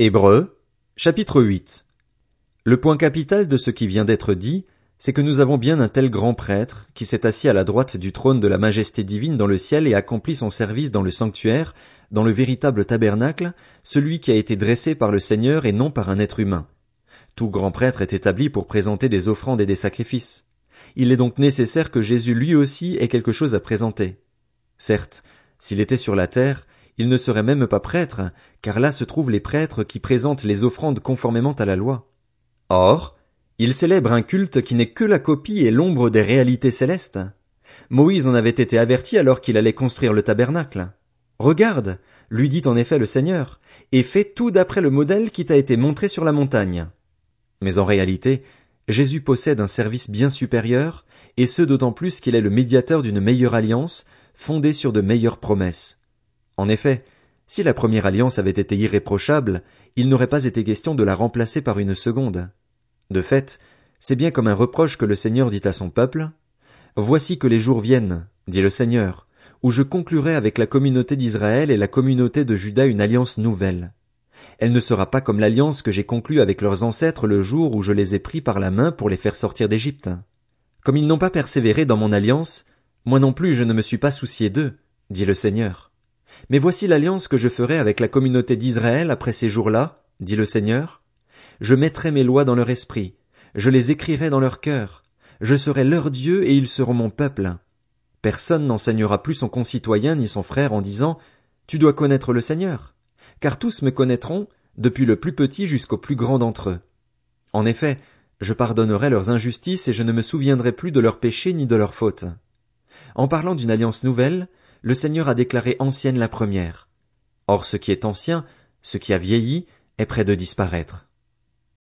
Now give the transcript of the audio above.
Hébreux, chapitre 8. Le point capital de ce qui vient d'être dit, c'est que nous avons bien un tel grand prêtre, qui s'est assis à la droite du trône de la majesté divine dans le ciel et accomplit son service dans le sanctuaire, dans le véritable tabernacle, celui qui a été dressé par le Seigneur et non par un être humain. Tout grand prêtre est établi pour présenter des offrandes et des sacrifices. Il est donc nécessaire que Jésus lui aussi ait quelque chose à présenter. Certes, s'il était sur la terre, il ne serait même pas prêtre, car là se trouvent les prêtres qui présentent les offrandes conformément à la loi. Or, il célèbre un culte qui n'est que la copie et l'ombre des réalités célestes. Moïse en avait été averti alors qu'il allait construire le tabernacle. Regarde, lui dit en effet le Seigneur, et fais tout d'après le modèle qui t'a été montré sur la montagne. Mais en réalité, Jésus possède un service bien supérieur, et ce d'autant plus qu'il est le médiateur d'une meilleure alliance, fondée sur de meilleures promesses. En effet, si la première alliance avait été irréprochable, il n'aurait pas été question de la remplacer par une seconde. De fait, c'est bien comme un reproche que le Seigneur dit à son peuple. Voici que les jours viennent, dit le Seigneur, où je conclurai avec la communauté d'Israël et la communauté de Juda une alliance nouvelle. Elle ne sera pas comme l'alliance que j'ai conclue avec leurs ancêtres le jour où je les ai pris par la main pour les faire sortir d'Égypte. Comme ils n'ont pas persévéré dans mon alliance, moi non plus je ne me suis pas soucié d'eux, dit le Seigneur. Mais voici l'alliance que je ferai avec la communauté d'Israël après ces jours-là, dit le Seigneur. Je mettrai mes lois dans leur esprit, je les écrirai dans leur cœur, je serai leur Dieu et ils seront mon peuple. Personne n'enseignera plus son concitoyen ni son frère en disant Tu dois connaître le Seigneur, car tous me connaîtront, depuis le plus petit jusqu'au plus grand d'entre eux. En effet, je pardonnerai leurs injustices et je ne me souviendrai plus de leurs péchés ni de leurs fautes. En parlant d'une alliance nouvelle, le Seigneur a déclaré ancienne la première. Or ce qui est ancien, ce qui a vieilli, est près de disparaître.